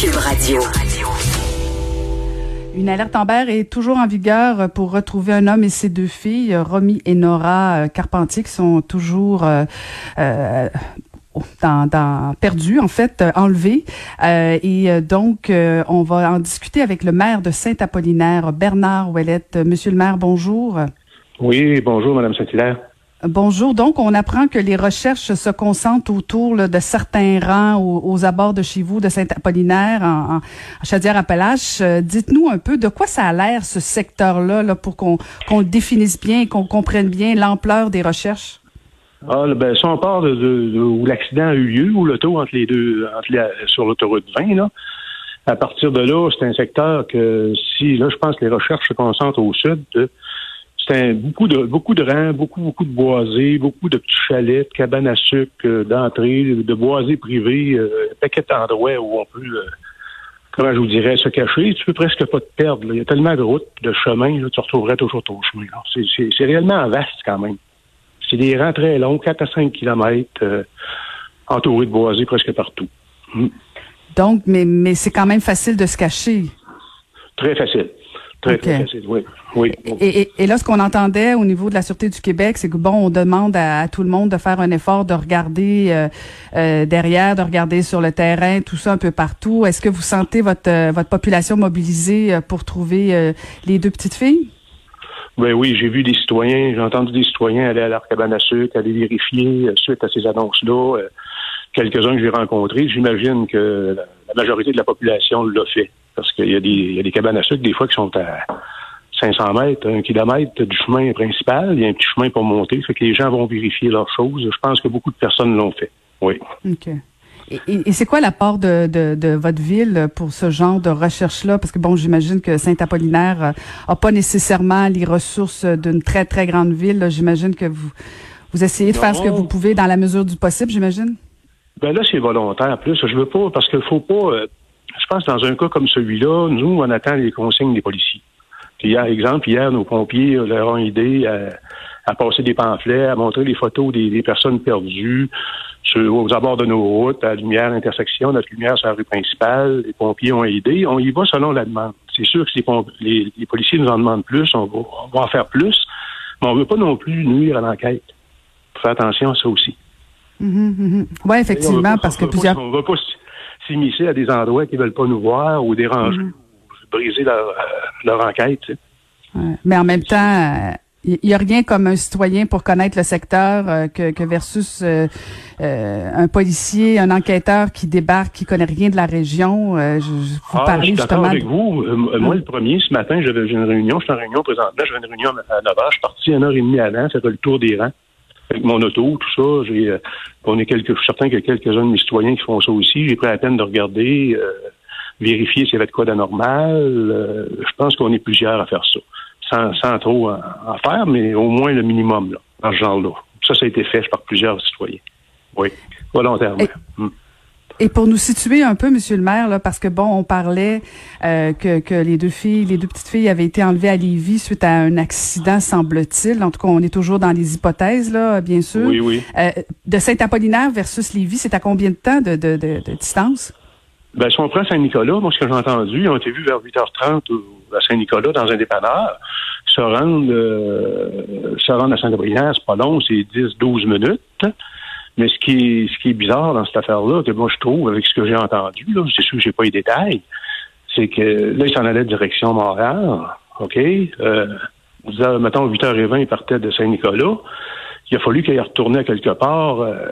Cube Radio. Une alerte Amber est toujours en vigueur pour retrouver un homme et ses deux filles, Romy et Nora euh, Carpentier, qui sont toujours euh, euh, dans, dans, perdus, en fait, enlevés. et donc, on va en discuter avec le maire de Saint-Apollinaire, Bernard Ouellette. Monsieur le maire, bonjour. Oui, bonjour, Madame Saint-Hilaire. Bonjour. Donc, on apprend que les recherches se concentrent autour de certains rangs aux, abords de chez vous, de Saint-Apollinaire, en, en Chaudière-Appalaches. Euh, dites-nous un peu de quoi ça a l'air, ce secteur-là, là, pour qu'on le définisse bien et qu'on comprenne bien l'ampleur des recherches. Ah, ben, si on part de, où l'accident a eu lieu, où l'auto entre les deux, sur l'autoroute 20, là, à partir de là, c'est un secteur que si, là, je pense que les recherches se concentrent au sud, c'est beaucoup de beaucoup de rangs, beaucoup, beaucoup de boisés, beaucoup de petits chalets, de cabanes à sucre euh, d'entrée, de boisés privés, euh, un paquet d'endroits où on peut, euh, comment je vous dirais, se cacher. Tu peux presque pas te perdre. Il y a tellement de routes, de chemins, là, tu retrouverais toujours ton chemin. C'est réellement vaste quand même. C'est des rangs très longs, 4 à 5 kilomètres, entourés de boisés presque partout. Hmm. Donc, mais, mais c'est quand même facile de se cacher. Très facile. Très, très facile, oui. oui. Et, et, là, ce qu'on entendait au niveau de la Sûreté du Québec, c'est que, bon, on demande à, tout le monde de faire un effort de regarder euh, euh, derrière, de regarder sur le terrain, tout ça un peu partout. Est-ce que vous sentez votre, euh, votre population mobilisée pour trouver les deux petites filles? Ben oui, j'ai vu des citoyens, j'ai entendu des citoyens aller à l'Arcabane à sucre, aller vérifier suite à ces annonces-là. Quelques-uns que j'ai rencontrés, j'imagine que la majorité de la population l'a fait. Parce qu'il y, a des, il y a des cabanes à sucre, des fois, qui sont à 500 mètres, un kilomètre du chemin principal. Il y a un petit chemin pour monter. Fait que les gens vont vérifier leurs choses. Je pense que beaucoup de personnes l'ont fait. Oui. OK. Et, c'est quoi l'apport de, de, de, votre ville pour ce genre de recherche-là? Parce que, bon, j'imagine que Saint-Apollinaire n'a euh, pas nécessairement les ressources d'une très, très grande ville. J'imagine que vous, vous essayez de faire ce que vous pouvez dans la mesure du possible, j'imagine? Ben là, c'est volontaire. Plus, je veux pas, parce qu'il faut pas... Euh, je pense que dans un cas comme celui-là, nous, on attend les consignes des policiers. Puis, hier, exemple, hier, nos pompiers leur ont aidé à, passer des pamphlets, à montrer les photos des, personnes perdues sur, aux abords de nos routes, à la lumière intersection, notre lumière sur la rue principale. Les pompiers ont aidé. On y va selon la demande. C'est sûr que les, les, policiers nous en demandent plus, on va, en faire plus, mais on ne veut pas non plus nuire à l'enquête. Faire attention à ça aussi. Mm-hmm, mm-hmm. Oui, effectivement, parce que plusieurs s'immiscer à des endroits qui veulent pas nous voir ou déranger mhm. ou briser leur, euh, leur enquête. Mais en même temps, il n'y a rien comme un citoyen pour connaître le secteur euh, que, que, versus euh, un policier, un enquêteur qui débarque, qui connaît rien de la région. je, vous ah, je suis d'accord avec vous. moi, le premier, ce matin, j'avais une réunion. Je suis en réunion présentement. J'avais une réunion à 9 h. Je suis parti une heure et demie avant. C'était le tour des rangs avec mon auto, tout ça. J'ai, euh, on est quelques, je suis certain qu'il y a quelques-uns de mes citoyens qui font ça aussi. J'ai pris la peine de regarder, euh, vérifier s'il y avait de quoi d'anormal. Euh, je pense qu'on est plusieurs à faire ça. Sans, sans trop en, faire, mais au moins le minimum, là, dans ce genre-là. Ça, ça a été fait par plusieurs citoyens. Oui, volontairement. Hmm. Et pour nous situer un peu, Monsieur le maire, là, parce que bon, on parlait euh, que, que les deux filles, les deux petites filles avaient été enlevées à Lévis suite à un accident, semble-t-il. En tout cas, on est toujours dans les hypothèses, là, bien sûr. Oui, oui. Euh, de Saint-Apollinaire versus Lévis, c'est à combien de temps de, de, de, distance? Ben, si on prend Saint-Nicolas, moi, ce que j'ai entendu, ils ont été vus vers 8h30 à Saint-Nicolas dans un dépanneur. Se rendre, euh, se rendre à Saint-Apollinaire, c'est pas long, c'est 10-12 minutes. Mais ce qui est, ce qui est bizarre dans cette affaire-là, que moi je trouve, avec ce que j'ai entendu, là, c'est sûr que j'ai pas les détails, c'est que là, il s'en allait direction Montréal, OK? Euh, mettons, 8h20, il partait de Saint-Nicolas. Il a fallu qu'il retourne à quelque part, euh,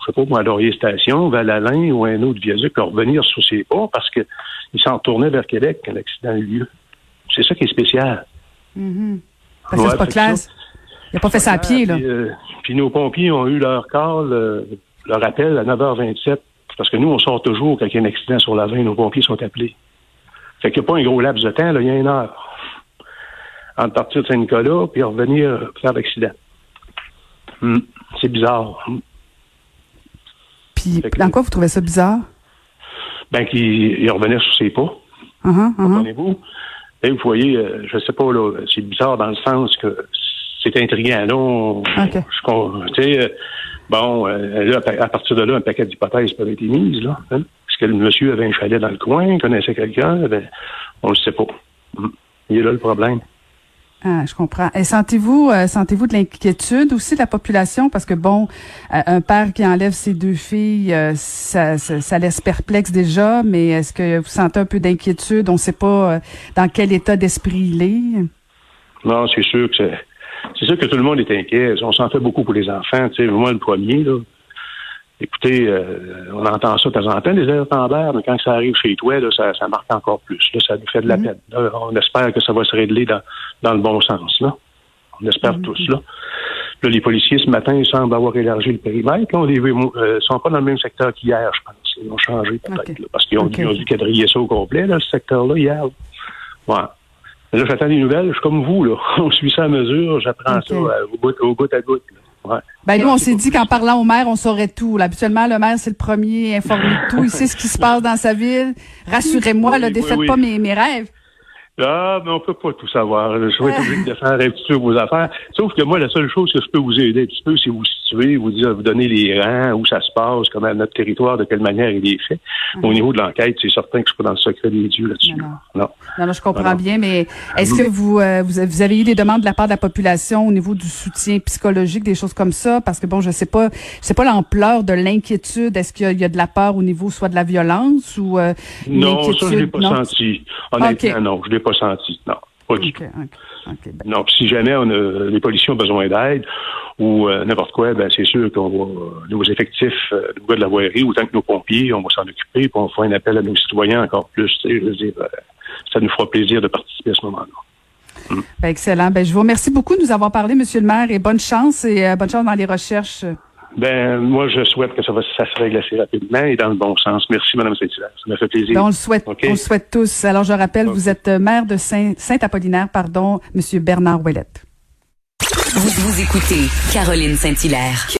je sais pas, moi, à Laurier Station, Val-Alain ou un autre viaduc, pour revenir sur ses pas parce qu'il s'en retournait vers Québec quand l'accident a eu lieu. C'est ça qui est spécial. Mm-hmm. c'est pas classe. Il n'a pas fait ça à pied, là. Euh, puis, nos pompiers ont eu leur call, leur appel à 9h27 Parce que nous, on sort toujours quand il y a un accident sur la 20, nos pompiers sont appelés. Fait qu'il n'y a pas un gros laps de temps, là, il y a une heure. Entre partir de Saint-Nicolas puis revenir faire l'accident. Hmm. C'est bizarre. Puis, dans quoi vous trouvez ça bizarre? Ben, qu'il revenait sur ses pas. Uh -huh, Comprenez-vous? Et vous voyez, euh, je sais pas, là, c'est bizarre dans le sens que c'est intriguant. Là, on, OK. je, sais, euh, bon, euh, là, à partir de là, un paquet d'hypothèses peuvent être émises. Là, hein? Est-ce que le monsieur avait un chalet dans le coin, connaissait quelqu'un? Ben, on ne le sait pas. Hmm. Il est là le problème. Ah, je comprends. Et sentez-vous, euh, sentez-vous de l'inquiétude aussi de la population? Parce que bon, euh, un père qui enlève ses deux filles, euh, ça, ça, ça, laisse perplexe déjà. Mais est-ce que vous sentez un peu d'inquiétude? On ne sait pas dans quel état d'esprit il est. Non, c'est sûr que c'est, sûr que tout le monde est inquiet. On s'en fait beaucoup pour les enfants. Tu sais, moi le premier là. Écoutez, euh, on entend ça de temps en temps, des l'air, mais quand ça arrive chez toi, là, ça, ça marque encore plus. Là, ça nous fait de la Mhm. peine. Là, on espère que ça va se régler dans, dans le bon sens. Là. On espère Mhm. tous. Là. là, les policiers, ce matin, ils semblent avoir élargi le périmètre. Là, on les euh, sont pas dans le même secteur qu'hier, je pense. Ils ont changé peut-être. Parce qu'ils ont, Ok, ils ont dû quadriller ça au complet, là, ce secteur-là, hier. Ouais. Là, j'attends des nouvelles. Je suis comme vous, là. On suit ça à mesure. J'apprends ça euh, au, bout, au bout à bout. là. Ouais. Ben nous, on s'est dit qu'en parlant au maire, on saurait tout. Là, habituellement, le maire, c'est le premier informé de tout. Il sait ce qui se passe dans sa ville. Rassurez-moi, oui, défaites oui. pas mes, mes rêves. Ah, mais on peut pas tout savoir. Je vais être obligé de faire un petit peu vos affaires. Sauf que moi, la seule chose que je peux vous aider un petit peu, c'est vous vous dire, vous donner les rangs, où ça se passe, comment notre territoire, de quelle manière il est fait. Au niveau de l'enquête, c'est certain que je suis pas dans le secret des dieux là-dessus. Non, Non. Non, non, je comprends bien, mais est-ce que vous, euh, vous, avez eu des demandes de la part de la population au niveau du soutien psychologique, des choses comme ça? Parce que bon, je sais pas, je sais pas l'ampleur de l'inquiétude. Est-ce qu'il y, a- il y a de la peur au niveau soit de la violence ou euh, Non, ça, je l'ai pas senti. Honnêtement, non, je l'ai pas senti. Non, pas du ok, ben, si jamais on a, les policiers ont besoin d'aide ou euh, n'importe quoi, ben c'est sûr qu'on va nos effectifs, euh, gars de la voirie, autant que nos pompiers, on va s'en occuper, puis on fera un appel à nos citoyens encore plus. Je veux dire, euh, ça nous fera plaisir de participer à ce moment-là. ben, excellent. Ben, je vous remercie beaucoup de nous avoir parlé, Monsieur le maire, et bonne chance et euh, bonne chance dans les recherches. Ben, moi, je souhaite que ça, va, ça se règle assez rapidement et dans le bon sens. Merci, Mme Saint-Hilaire. Ça m'a fait plaisir. Ben, on le souhaite, on le souhaite tous. Alors, je rappelle, vous êtes euh, maire de Saint- Saint-Apollinaire, pardon, Monsieur Bernard Ouellette. Vous, vous écoutez Caroline Saint-Hilaire.